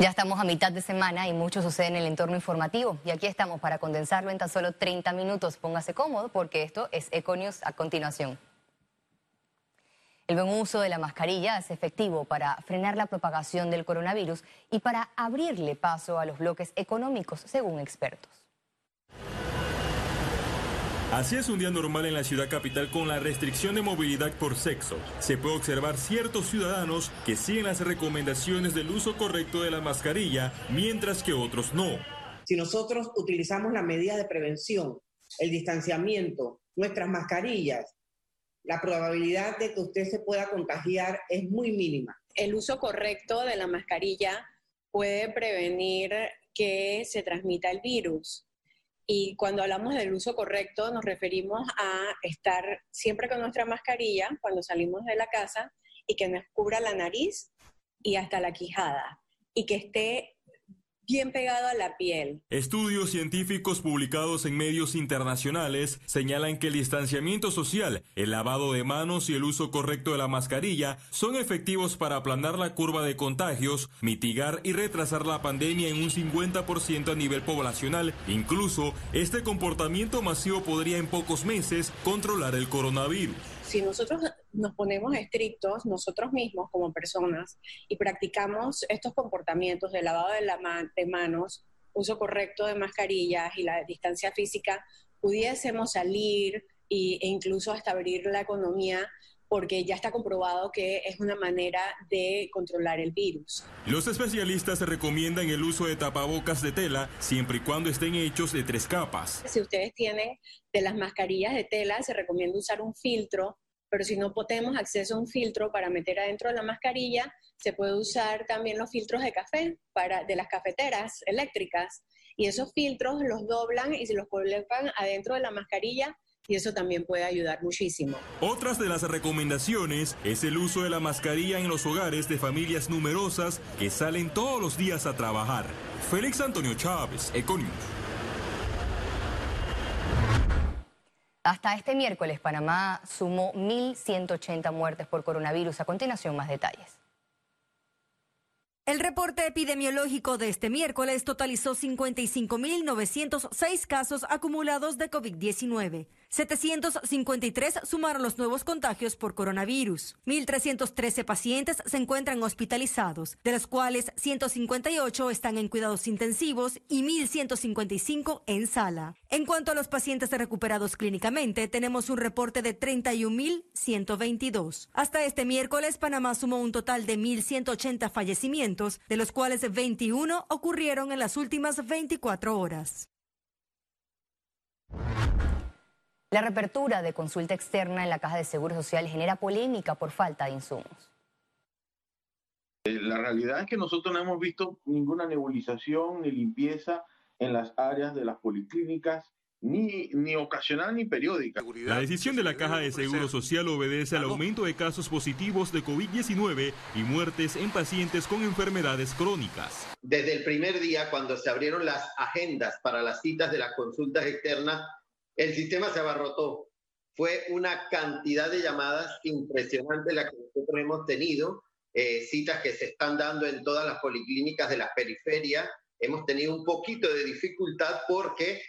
Ya estamos a mitad de semana y mucho sucede en el entorno informativo. Y aquí estamos para condensarlo en tan solo 30 minutos. Póngase cómodo porque esto es Econius a continuación. El buen uso de la mascarilla es efectivo para frenar la propagación del coronavirus y para abrirle paso a los bloques económicos, según expertos. Así es un día normal en la ciudad capital con la restricción de movilidad por sexo. Se puede observar ciertos ciudadanos que siguen las recomendaciones del uso correcto de la mascarilla, mientras que otros no. Si nosotros utilizamos las medidas de prevención, el distanciamiento, nuestras mascarillas, la probabilidad de que usted se pueda contagiar es muy mínima. El uso correcto de la mascarilla puede prevenir que se transmita el virus. Y cuando hablamos del uso correcto, nos referimos a estar siempre con nuestra mascarilla cuando salimos de la casa y que nos cubra la nariz y hasta la quijada y que esté bien pegado a la piel. Estudios científicos publicados en medios internacionales señalan que el distanciamiento social, el lavado de manos y el uso correcto de la mascarilla son efectivos para aplanar la curva de contagios, mitigar y retrasar la pandemia en un 50% a nivel poblacional. Incluso, este comportamiento masivo podría en pocos meses controlar el coronavirus si nosotros nos ponemos estrictos, nosotros mismos como personas, y practicamos estos comportamientos de lavado de, la de manos, uso correcto de mascarillas y la distancia física, pudiésemos salir e incluso hasta abrir la economía porque ya está comprobado que es una manera de controlar el virus. Los especialistas recomiendan el uso de tapabocas de tela siempre y cuando estén hechos de tres capas. Si ustedes tienen de las mascarillas de tela, se recomienda usar un filtro, pero si no tenemos acceso a un filtro para meter adentro de la mascarilla, se puede usar también los filtros de café para, de las cafeteras eléctricas. Y esos filtros los doblan y se los colocan adentro de la mascarilla y eso también puede ayudar muchísimo. Otras de las recomendaciones es el uso de la mascarilla en los hogares de familias numerosas que salen todos los días a trabajar. Félix Antonio Chávez, Econius. Hasta este miércoles, Panamá sumó 1.180 muertes por coronavirus. A continuación, más detalles. El reporte epidemiológico de este miércoles totalizó 55.906 casos acumulados de COVID-19. 753 sumaron los nuevos contagios por coronavirus. 1.313 pacientes se encuentran hospitalizados, de los cuales 158 están en cuidados intensivos y 1.155 en sala. En cuanto a los pacientes recuperados clínicamente, tenemos un reporte de 31.122. Hasta este miércoles, Panamá sumó un total de 1.180 fallecimientos de los cuales 21 ocurrieron en las últimas 24 horas. La reapertura de consulta externa en la Caja de Seguro Social genera polémica por falta de insumos. Eh, la realidad es que nosotros no hemos visto ninguna nebulización ni limpieza en las áreas de las policlínicas ni, ni ocasional ni periódica. La decisión de la Caja de Seguro Social obedece al aumento de casos positivos de COVID-19 y muertes en pacientes con enfermedades crónicas. Desde el primer día, cuando se abrieron las agendas para las citas de las consultas externas, el sistema se abarrotó. Fue una cantidad de llamadas impresionante la que nosotros hemos tenido, eh, citas que se están dando en todas las policlínicas de la periferia. Hemos tenido un poquito de dificultad porque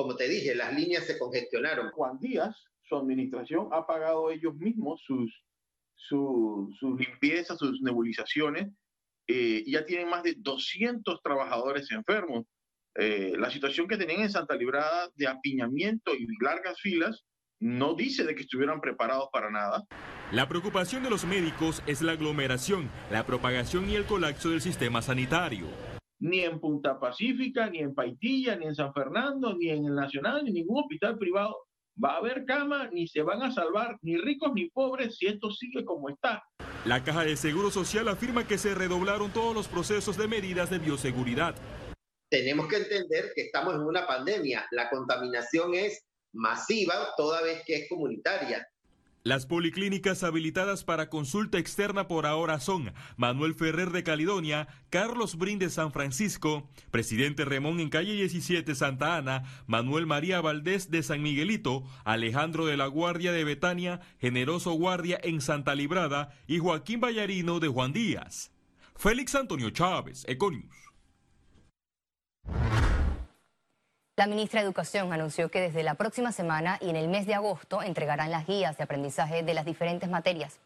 como te dije, las líneas se congestionaron. Juan Díaz, su administración, ha pagado ellos mismos sus, limpiezas, sus nebulizaciones, eh, ya tienen más de 200 trabajadores enfermos. Eh, la situación que tenían en Santa Librada de apiñamiento y largas filas no dice de que estuvieran preparados para nada. La preocupación de los médicos es la aglomeración, la propagación y el colapso del sistema sanitario ni en Punta Pacífica, ni en Paitilla, ni en San Fernando, ni en el Nacional, ni ningún hospital privado va a haber cama, ni se van a salvar ni ricos ni pobres si esto sigue como está. La Caja de Seguro Social afirma que se redoblaron todos los procesos de medidas de bioseguridad. Tenemos que entender que estamos en una pandemia. La contaminación es masiva toda vez que es comunitaria. Las policlínicas habilitadas para consulta externa por ahora son Manuel Ferrer de Caledonia, Carlos Brin de San Francisco, Presidente Remón en calle 17 Santa Ana, Manuel María Valdés de San Miguelito, Alejandro de la Guardia de Betania, Generoso Guardia en Santa Librada y Joaquín Vallarino de Juan Díaz. Félix Antonio Chávez, Econius. La ministra de Educación anunció que desde la próxima semana y en el mes de agosto entregarán las guías de aprendizaje de las diferentes materias.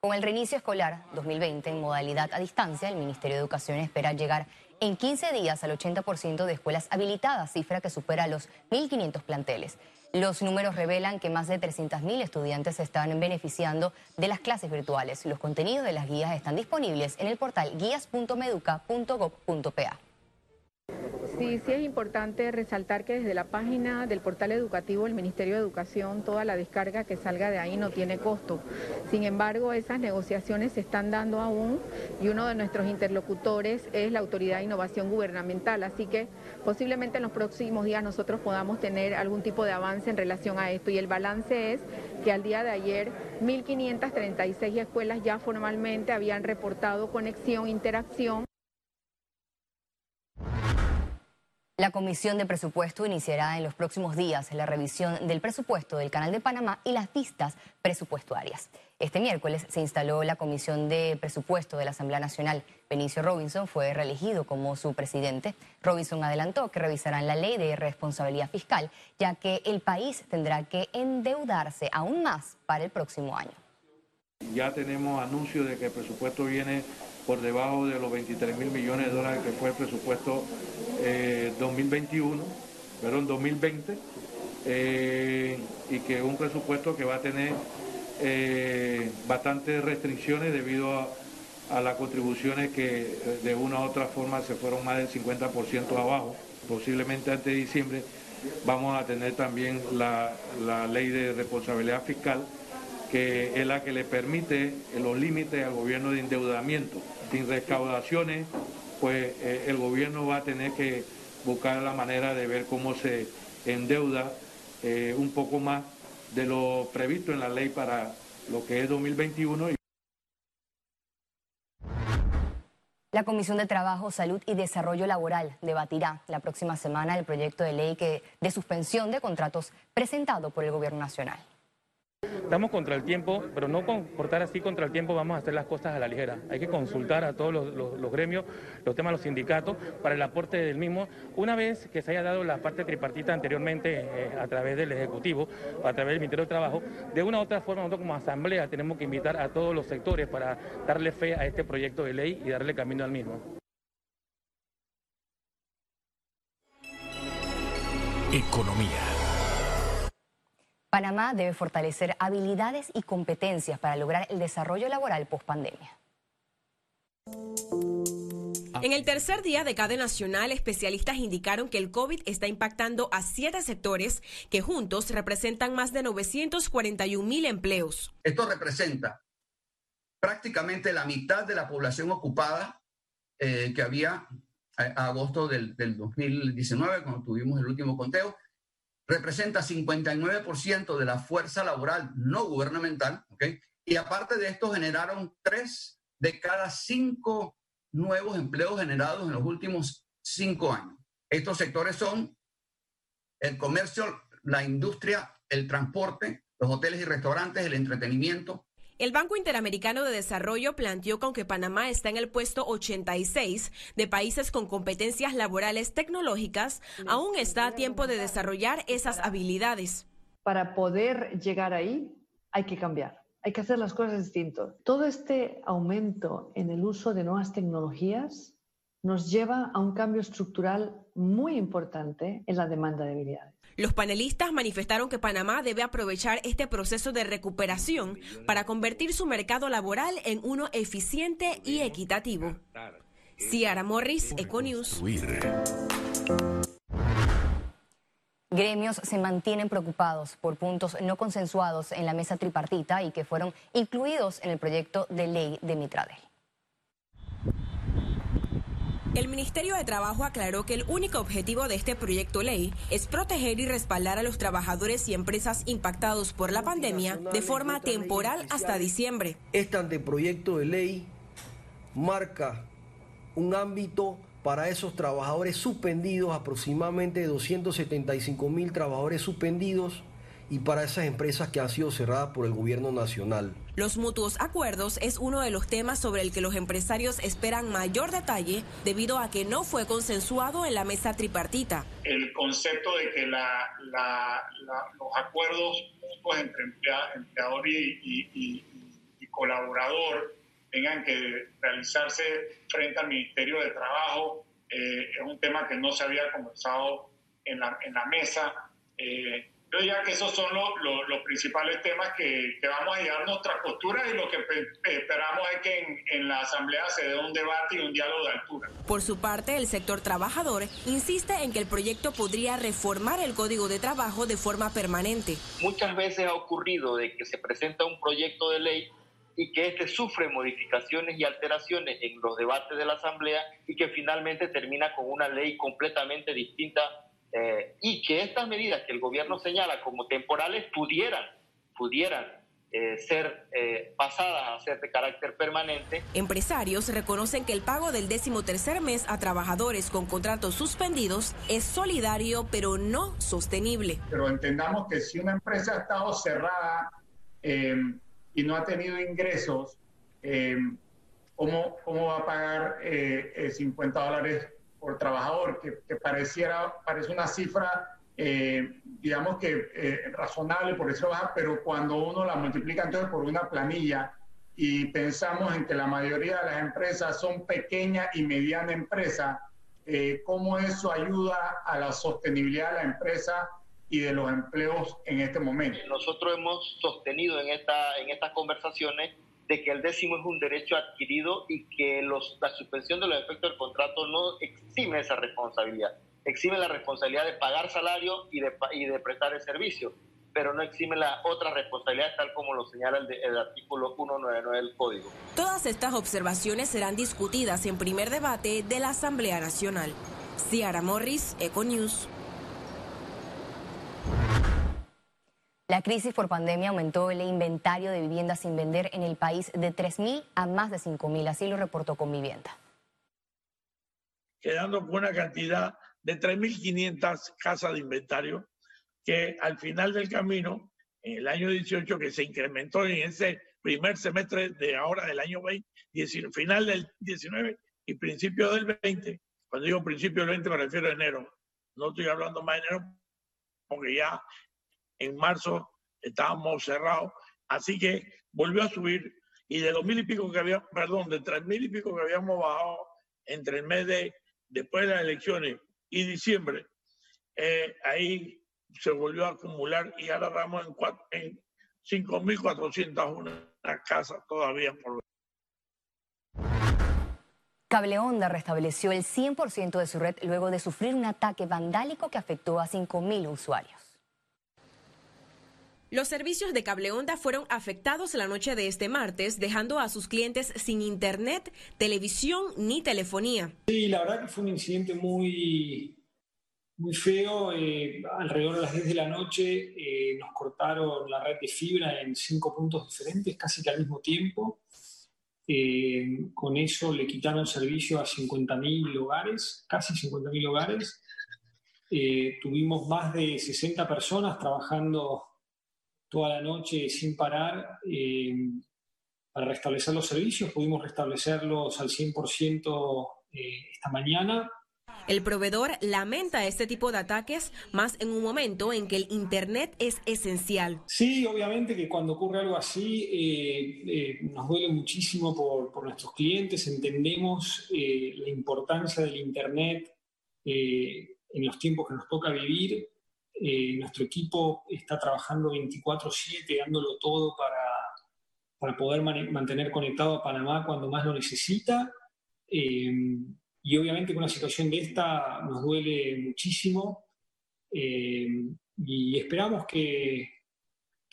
Con el reinicio escolar 2020 en modalidad a distancia, el Ministerio de Educación espera llegar en 15 días al 80% de escuelas habilitadas, cifra que supera los 1.500 planteles. Los números revelan que más de 300.000 estudiantes están beneficiando de las clases virtuales. Los contenidos de las guías están disponibles en el portal guías.meduca.gov.pa. Sí, sí es importante resaltar que desde la página del portal educativo del Ministerio de Educación toda la descarga que salga de ahí no tiene costo. Sin embargo, esas negociaciones se están dando aún y uno de nuestros interlocutores es la Autoridad de Innovación Gubernamental, así que posiblemente en los próximos días nosotros podamos tener algún tipo de avance en relación a esto y el balance es que al día de ayer 1.536 escuelas ya formalmente habían reportado conexión, interacción. La Comisión de Presupuesto iniciará en los próximos días la revisión del presupuesto del Canal de Panamá y las vistas presupuestarias. Este miércoles se instaló la Comisión de Presupuesto de la Asamblea Nacional. Benicio Robinson fue reelegido como su presidente. Robinson adelantó que revisarán la ley de responsabilidad fiscal, ya que el país tendrá que endeudarse aún más para el próximo año. Ya tenemos anuncio de que el presupuesto viene por debajo de los 23 mil millones de dólares que fue el presupuesto 2021, eh, perdón, 2020, eh, y que es un presupuesto que va a tener eh, bastantes restricciones debido a, las contribuciones que de una u otra forma se fueron más del 50% abajo. Posiblemente antes de diciembre vamos a tener también la, la ley de responsabilidad fiscal, que es la que le permite los límites al gobierno de endeudamiento sin recaudaciones, pues eh, el gobierno va a tener que buscar la manera de ver cómo se endeuda eh, un poco más de lo previsto en la ley para lo que es 2021. La Comisión de Trabajo, Salud y Desarrollo Laboral debatirá la próxima semana el proyecto de ley que, de suspensión de contratos presentado por el Gobierno Nacional. Estamos contra el tiempo, pero no comportar así contra el tiempo vamos a hacer las cosas a la ligera. Hay que consultar a todos los, gremios, los temas los sindicatos, para el aporte del mismo. Una vez que se haya dado la parte tripartita anteriormente eh, a través del Ejecutivo, a través del Ministerio de Trabajo, de una u otra forma nosotros como Asamblea tenemos que invitar a todos los sectores para darle fe a este proyecto de ley y darle camino al mismo. Economía. Panamá debe fortalecer habilidades y competencias para lograr el desarrollo laboral post-pandemia. En el tercer día de cadena nacional, especialistas indicaron que el COVID está impactando a siete sectores que juntos representan más de 941 mil empleos. Esto representa prácticamente la mitad de la población ocupada eh, que había a, agosto del, del 2019, cuando tuvimos el último conteo, representa 59% de la fuerza laboral no gubernamental, ¿ok? Y aparte de esto, generaron tres de cada cinco nuevos empleos generados en los últimos cinco años. Estos sectores son el comercio, la industria, el transporte, los hoteles y restaurantes, el entretenimiento, el Banco Interamericano de Desarrollo planteó que Panamá está en el puesto 86 de países con competencias laborales tecnológicas, aún está a tiempo de desarrollar esas habilidades. Para poder llegar ahí hay que cambiar, hay que hacer las cosas distintas. Todo este aumento en el uso de nuevas tecnologías nos lleva a un cambio estructural muy importante en la demanda de habilidades. Los panelistas manifestaron que Panamá debe aprovechar este proceso de recuperación para convertir su mercado laboral en uno eficiente y equitativo. Ciara Morris, Econews. Gremios se mantienen preocupados por puntos no consensuados en la mesa tripartita y que fueron incluidos en el proyecto de ley de Mitradel. El Ministerio de Trabajo aclaró que el único objetivo de este proyecto ley es proteger y respaldar a los trabajadores y empresas impactados por la pandemia de forma temporal hasta diciembre. Este anteproyecto de ley marca un ámbito para esos trabajadores suspendidos, aproximadamente 275 mil trabajadores suspendidos y para esas empresas que han sido cerradas por el gobierno nacional. Los mutuos acuerdos es uno de los temas sobre el que los empresarios esperan mayor detalle debido a que no fue consensuado en la mesa tripartita. El concepto de que la, los acuerdos mutuos entre empleador y, colaborador tengan que realizarse frente al Ministerio de Trabajo eh, es un tema que no se había conversado en la, en la mesa. Eh, yo diría que esos son los, principales temas que, vamos a llevar nuestra postura y lo que esperamos es que en, en, la Asamblea se dé un debate y un diálogo de altura. Por su parte, el sector trabajador insiste en que el proyecto podría reformar el Código de Trabajo de forma permanente. Muchas veces ha ocurrido de que se presenta un proyecto de ley y que este sufre modificaciones y alteraciones en los debates de la Asamblea y que finalmente termina con una ley completamente distinta eh, y que estas medidas que el gobierno señala como temporales pudieran, pudieran eh, ser eh, pasadas a ser de carácter permanente. Empresarios reconocen que el pago del décimo tercer mes a trabajadores con contratos suspendidos es solidario pero no sostenible. Pero entendamos que si una empresa ha estado cerrada y no ha tenido ingresos, ¿cómo, ¿cómo, va a pagar 50 dólares por trabajador, que, pareciera, parece una cifra, eh, digamos que eh, razonable, por eso baja, pero cuando uno la multiplica entonces por una planilla y pensamos en que la mayoría de las empresas son pequeñas y mediana empresa, eh, ¿cómo eso ayuda a la sostenibilidad de la empresa y de los empleos en este momento? Nosotros hemos sostenido en, esta, en estas conversaciones de que el décimo es un derecho adquirido y que los, la suspensión de los efectos del contrato no exime esa responsabilidad. Exime la responsabilidad de pagar salario y de, y de prestar el servicio, pero no exime la otra responsabilidad tal como lo señala el, el artículo 199 del Código. Todas estas observaciones serán discutidas en primer debate de la Asamblea Nacional. Ciara Morris, Econews. Crisis por pandemia aumentó el inventario de viviendas sin vender en el país de 3.000 a más de 5.000, así lo reportó con vivienda. Quedando con una cantidad de 3.500 casas de inventario que al final del camino, en el año 18, que se incrementó en ese primer semestre de ahora del año 20, final del 19 y principio del 20, cuando digo principio del 20 me refiero a enero, no estoy hablando más de enero porque ya en marzo estábamos cerrados, así que volvió a subir y de dos mil y pico que había, perdón, de tres mil y pico que habíamos bajado entre el mes de después de las elecciones y diciembre, eh, ahí se volvió a acumular y ahora estamos en, en 5.401 casas todavía por Cable Onda restableció el 100% de su red luego de sufrir un ataque vandálico que afectó a 5.000 usuarios. Los servicios de cable onda fueron afectados la noche de este martes, dejando a sus clientes sin internet, televisión ni telefonía. Sí, la verdad que fue un incidente muy, muy feo. Eh, alrededor de las 10 de la noche eh, nos cortaron la red de fibra en cinco puntos diferentes, casi que al mismo tiempo. Eh, con eso le quitaron servicio a 50.000 hogares, casi 50.000 hogares. tuvimos más de 60 personas trabajando toda la noche sin parar eh, para restablecer los servicios. Pudimos restablecerlos al 100% eh, esta mañana. El proveedor lamenta este tipo de ataques más en un momento en que el Internet es esencial. Sí, obviamente que cuando ocurre algo así eh, nos duele muchísimo por, por nuestros clientes, entendemos la importancia del Internet en los tiempos que nos toca vivir eh, nuestro equipo está trabajando 24/7, dándolo todo para, para poder mantener conectado a Panamá cuando más lo necesita. Eh, y obviamente con una situación de esta nos duele muchísimo eh, y esperamos que,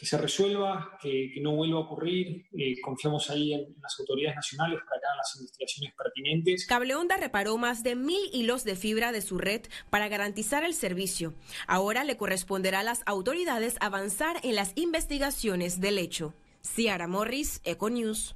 que se resuelva, que, no vuelva a ocurrir. Eh, confiamos ahí en, las autoridades nacionales para que hagan las investigaciones pertinentes. Cableonda reparó más de mil hilos de fibra de su red para garantizar el servicio. Ahora le corresponderá a las autoridades avanzar en las investigaciones del hecho. Ciara Morris, Econews.